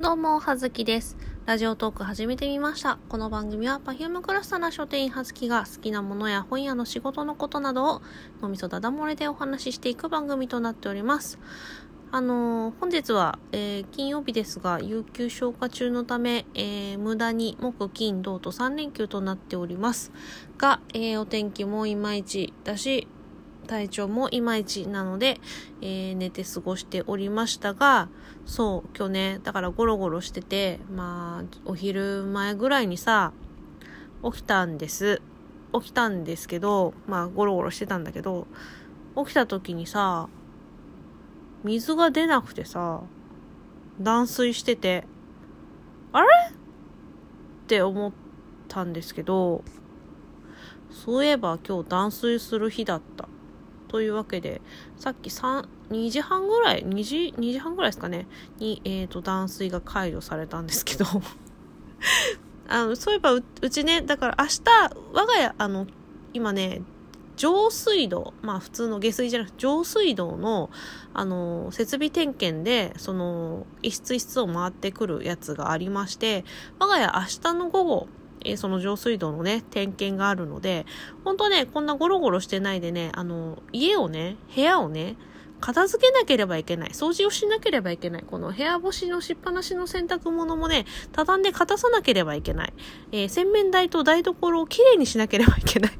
どうも、はずきです。ラジオトーク始めてみました。この番組は Perfume クラスターな書店員はずきが好きなものや本屋の仕事のことなどを脳みそだだ漏れでお話ししていく番組となっております。あのー本日は、えー金曜日ですが、有給消化中のため、えー無駄に木、金、土と3連休となっております。が、えお天気もいまいちだし、体調もいまいちなので、えー寝て過ごしておりましたが、そう、今日ね、だからゴロゴロしてて、まあ、お昼前ぐらいにさ、起きたんです。起きたんですけど、まあ、ゴロゴロしてたんだけど、起きた時にさ、水が出なくてさ、断水してて、あれ？って思ったんですけど、そういえば今日断水する日だった。というわけで、さっき3、2時半ぐらい、2時、2時半ぐらいですかね、に、えっ、と、断水が解除されたんですけど、あの、そういえばう、うちね、だから明日、我が家、あの、今ね、上水道、まあ普通の下水じゃなくて上水道の、あの、設備点検で、その、一室一室を回ってくるやつがありまして、我が家明日の午後、えーその上水道のね、点検があるので、本当ね、こんなゴロゴロしてないでね、あの、家をね、部屋をね、片付けなければいけない。掃除をしなければいけない。この部屋干しのしっぱなしの洗濯物もね、畳んで片さなければいけない。えー洗面台と台所をきれいにしなければいけない。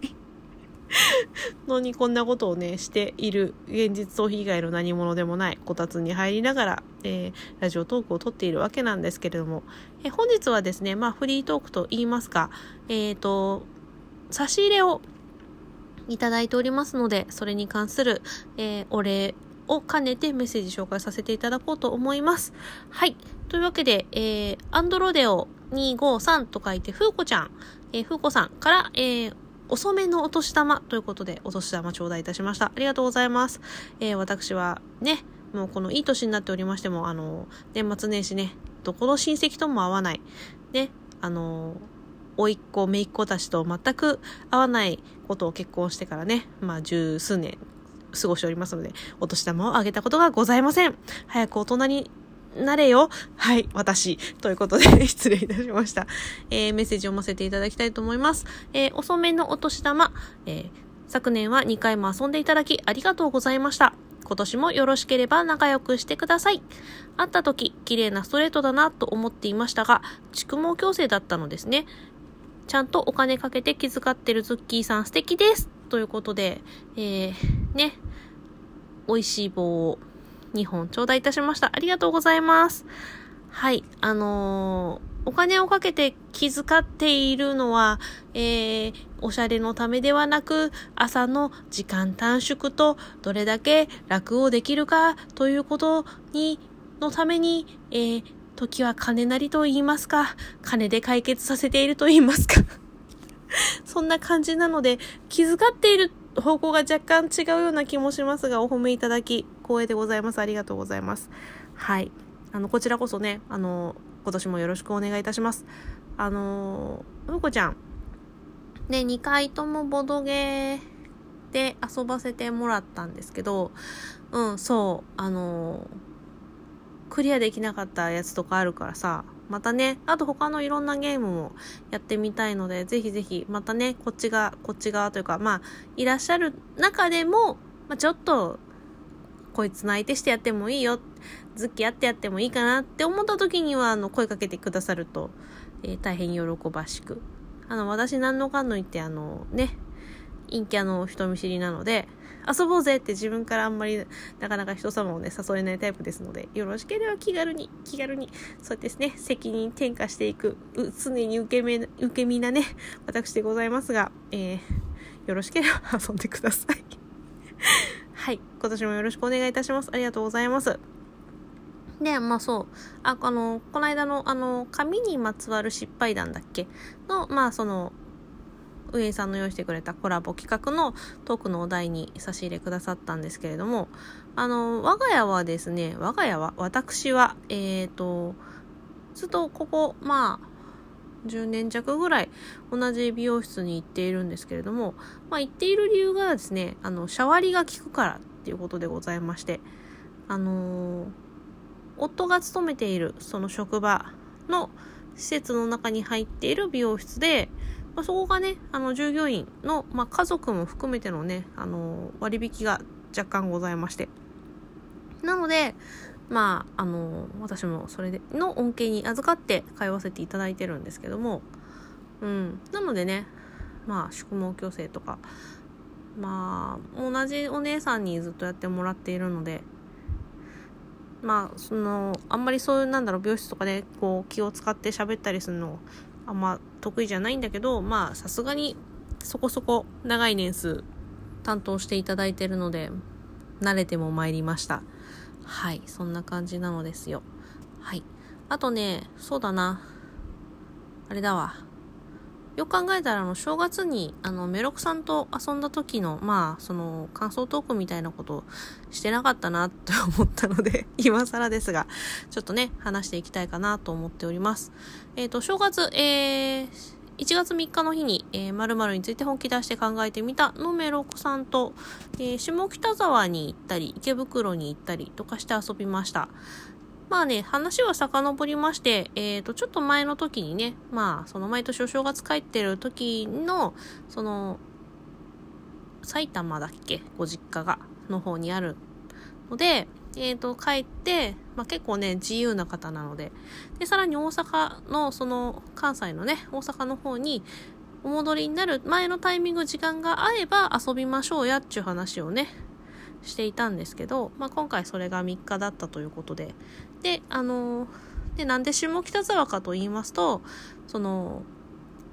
のにこんなことをね、している現実逃避以外の何者でもないこたつに入りながら、えーラジオトークを撮っているわけなんですけれども、えー本日はですね、まあフリートークと言いますか、えっ、と、差し入れをいただいておりますので、それに関する、えーお礼を兼ねてメッセージ紹介させていただこうと思います。はい。というわけで、えー、アンドロデオ253と書いて、ふうこちゃん、えー、ふうこさんから、えー、遅めのお年玉ということで、お年玉頂戴いたしました。ありがとうございます。えー、私はね、もうこのいい年になっておりましても、あの、年末年始ね、どこの親戚とも会わない。ね、あの、甥っ子、姪っ子たちと全く会わないことを結婚してからね、まあ十数年過ごしておりますので、お年玉をあげたことがございません。早く大人になれよ。はい、私。ということで、失礼いたしました。えー、メッセージを読ませていただきたいと思います。えー、遅めのお年玉、えー、昨年は2回も遊んでいただきありがとうございました。今年もよろしければ仲良くしてください。会った時、綺麗なストレートだなと思っていましたが、蓄毛矯正だったのですね。ちゃんとお金かけて気遣ってるズッキーさん素敵ですということで、えー、ね、美味しい棒を2本頂戴いたしました。ありがとうございます。はい、あのーお金をかけて気遣っているのは、えー、おしゃれのためではなく、朝の時間短縮とどれだけ楽をできるかということに、のために、えー、時は金なりと言いますか、金で解決させていると言いますか。そんな感じなので、気遣っている方向が若干違うような気もしますが、お褒めいただき、光栄でございます。ありがとうございます。はい。あの、こちらこそね、あの、今年もよろしくお願いいたします。あの、ふうこちゃん。ね、2回ともボドゲで遊ばせてもらったんですけど、うん、そう、あの、クリアできなかったやつとかあるからさ、またね、あと他のいろんなゲームもやってみたいので、ぜひぜひ、またね、こっちが、こっち側というか、まあ、いらっしゃる中でも、まあ、ちょっと、こいつの相手してやってもいいよ、ズッキやってやってもいいかなって思った時には、あの、声かけてくださると、えー大変喜ばしく。あの、私何のかんの言って、あの、ね、陰キャの人見知りなので、遊ぼうぜって自分からあんまりなかなか人様をね、誘えないタイプですので、よろしければ気軽に、気軽に、そうですね、責任転嫁していく、常に受け身、受け身なね、私でございますが、えー、よろしければ遊んでください。はい。今年もよろしくお願いいたします。ありがとうございます。で、まあそう。あ、あの、この間の、あの、紙にまつわる失敗談だっけ？の、まあその、運営さんの用意してくれたコラボ企画のトークのお題に差し入れくださったんですけれども、あの、我が家はですね、我が家は、私は、えっ、と、ずっとここ、まあ、10年弱ぐらい同じ美容室に行っているんですけれども、まあ行っている理由がですね、あの、シャワリが効くからっていうことでございまして、あのー夫が勤めているその職場の施設の中に入っている美容室で、まあ、そこがね、あの、従業員の、まあ、家族も含めてのね、あの、割引が若干ございまして。なので、まあ、あの、私もそれでの恩恵に預かって通わせていただいてるんですけども、うん。なのでね、まあ、宿毛矯正とか、まあ、同じお姉さんにずっとやってもらっているので、まあ、その、あんまりそういう、なんだろう、美容室とかで、こう、気を使って喋ったりするの、あんま得意じゃないんだけど、まあ、さすがに、そこそこ長い年数担当していただいてるので、慣れても参りました。はい、そんな感じなのですよ。はい。あとね、そうだな。あれだわ。よく考えたら、あの、正月に、あの、メロクさんと遊んだ時の、まあ、その、感想トークみたいなことしてなかったな、と思ったので、今更ですが、ちょっとね、話していきたいかなと思っております。えっ、ー、と、正月、えー、1月3日の日に、えー、〇〇について本気出して考えてみたのメロクさんと、えー、下北沢に行ったり、池袋に行ったりとかして遊びました。まあね、話は遡りまして、えっ、ー、と、ちょっと前の時にね、まあ、その毎年お正月帰ってる時の、その、埼玉だっけ？ご実家が、の方にあるので、えっ、ー、と、帰って、まあ結構ね、自由な方なので、で、さらに大阪の、その、関西のね、大阪の方に、お戻りになる前のタイミング、時間が合えば遊びましょうやっていう話をね、していたんですけど、まあ、今回それが3日だったということで、で、あの、で、なんで下北沢かと言いますと、その、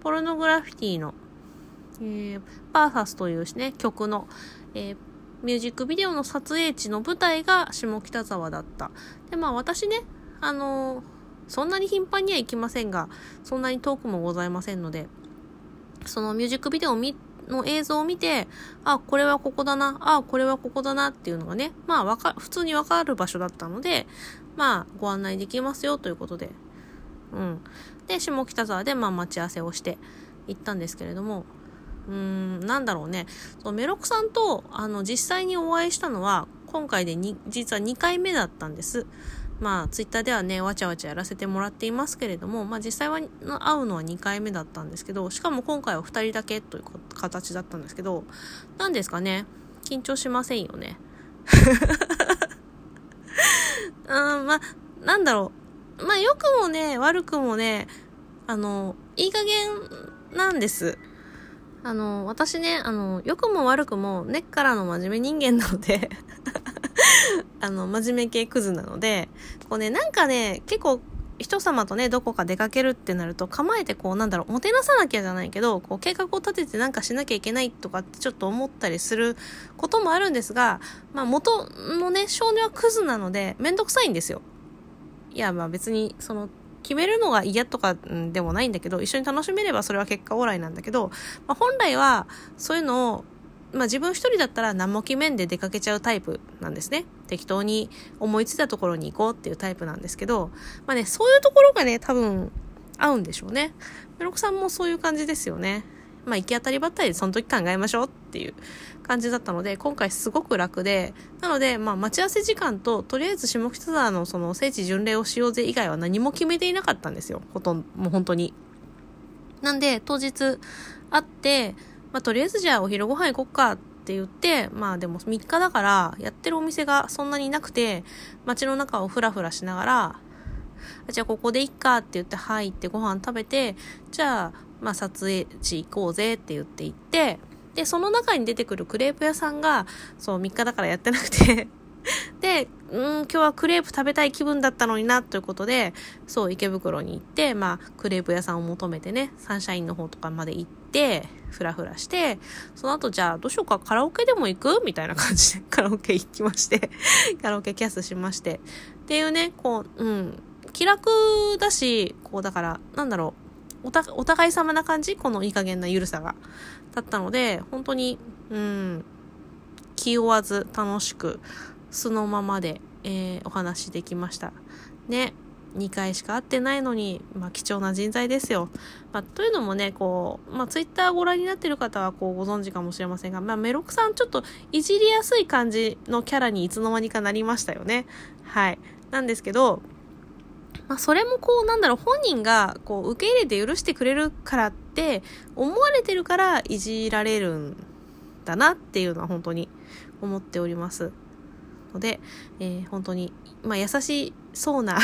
ポルノグラフィティの、えー、バーサスというね、曲の、えー、ミュージックビデオの撮影地の舞台が下北沢だった。で、まあ私ね、あのそんなに頻繁には行きませんが、そんなに遠くもございませんので、そのミュージックビデオを見の映像を見て、あ、これはここだな、あ、これはここだなっていうのがね、まあわか、普通にわかる場所だったので、まあご案内できますよということで、うん。で、下北沢でまあ待ち合わせをして行ったんですけれども、うーん、なんだろうね。そメロクさんと、あの、実際にお会いしたのは、今回でに、実は2回目だったんです。まあ、ツイッターではね、わちゃわちゃやらせてもらっていますけれども、まあ実際は会うのは2回目だったんですけど、しかも今回は2人だけという形だったんですけど、何ですかね、緊張しませんよね。うん、まあ、なんだろう。まあ、良くもね、悪くもね、あの、いい加減なんです。あの、私ね、あの、良くも悪くも根っからの真面目人間なので あの、真面目系クズなので、こうね、なんかね、結構、人様とね、どこか出かけるってなると、構えてこう、なんだろう、もてなさなきゃじゃないけど、こう、計画を立ててなんかしなきゃいけないとかってちょっと思ったりすることもあるんですが、まあ、元のね、少年はクズなので、めんどくさいんですよ。いや、まあ別に、その、決めるのが嫌とかでもないんだけど、一緒に楽しめればそれは結果オーライなんだけど、まあ、本来は、そういうのをまあ自分一人だったら何も決めんで出かけちゃうタイプなんですね。適当に思いついたところに行こうっていうタイプなんですけど、まあね、そういうところがね、多分合うんでしょうね。メロクさんもそういう感じですよね。まあ行き当たりばったりでその時考えましょうっていう感じだったので、今回すごく楽で、なので、まあ待ち合わせ時間と、とりあえず下北沢のその聖地巡礼をしようぜ以外は何も決めていなかったんですよ。ほとんど、もう本当に。なんで、当日会って、まあ、とりあえずじゃあお昼ご飯行こっかって言って、まあでも3日だからやってるお店がそんなになくて、街の中をふらふらしながら、じゃあここでいっかって言って入ってご飯食べて、じゃあまあ撮影地行こうぜって言って行って、で、その中に出てくるクレープ屋さんが、そう3日だからやってなくて。で、うん、今日はクレープ食べたい気分だったのにな、ということで、そう、池袋に行って、まあ、クレープ屋さんを求めてね、サンシャインの方とかまで行って、てふらふらして、その後じゃあどうしようか、カラオケでも行く？みたいな感じで カラオケ行きまして カラオケキャスしまして。っていうね、こう、うん、気楽だし、こう、だから、なんだろう、おた、お互い様な感じ？このいい加減な緩さが。だったので、本当に、うん、気負わず楽しく素のままで、えー、お話できました。ね。2回しか会ってないのに、まあ、貴重な人材ですよ。まあ、というのもね、こう、まあ、ツイッターご覧になってる方は、こう、ご存知かもしれませんが、まあ、メロクさん、ちょっと、いじりやすい感じのキャラにいつの間にかなりましたよね。はい。なんですけど、まあ、それもこう、なんだろう、本人がこう、受け入れて許してくれるからって思われてるからいじられるんだなっていうのは本当に思っております。ので、えー、本当に、まあ、優しそうな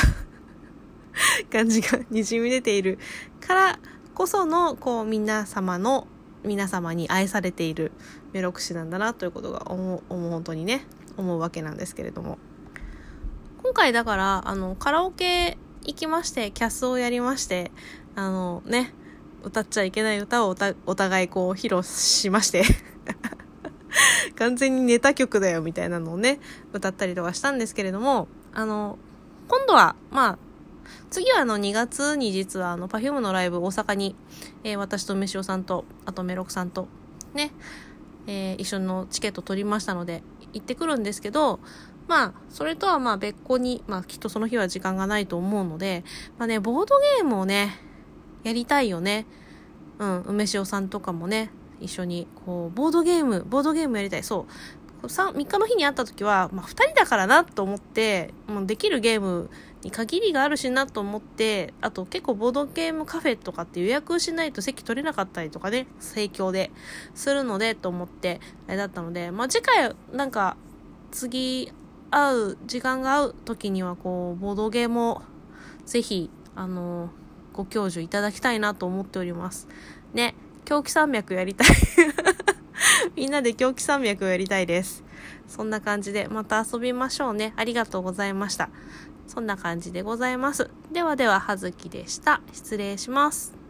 感じがにじみ出ているからこその、こう、皆様の、皆様に愛されているメロクシなんだなということが思う、思う本当にね、思うわけなんですけれども。今回だから、あの、カラオケ行きまして、キャスをやりまして、あのね、歌っちゃいけない歌をお互いこう披露しまして 完全にネタ曲だよみたいなのをね、歌ったりとかしたんですけれども、あの、今度は、まあ、次はあの2月に実はあの Perfume のライブ大阪に、えー、私と飯尾さんと、あとメロクさんとね、えー、一緒のチケット取りましたので行ってくるんですけど、まあ、それとはまあ別個に、まあきっとその日は時間がないと思うので、まあね、ボードゲームをね、やりたいよね。うん、梅塩さんとかもね、一緒に、こう、ボードゲーム、ボードゲームやりたい。そう。3, 日の日に会った時は、まあ、2人だからなと思って、もうできるゲームに限りがあるしなと思って、あと結構ボードゲームカフェとかって予約しないと席取れなかったりとかね、盛況でするのでと思って、あれだったので、まあ、次回、なんか、次会う、時間が合う時には、こう、ボードゲームを、ぜひ、あの、ご教授いただきたいなと思っております。ね。狂気山脈やりたい みんなで狂気山脈をやりたいです。そんな感じでまた遊びましょうね。ありがとうございました。そんな感じでございます。ではでは、はずきでした。失礼します。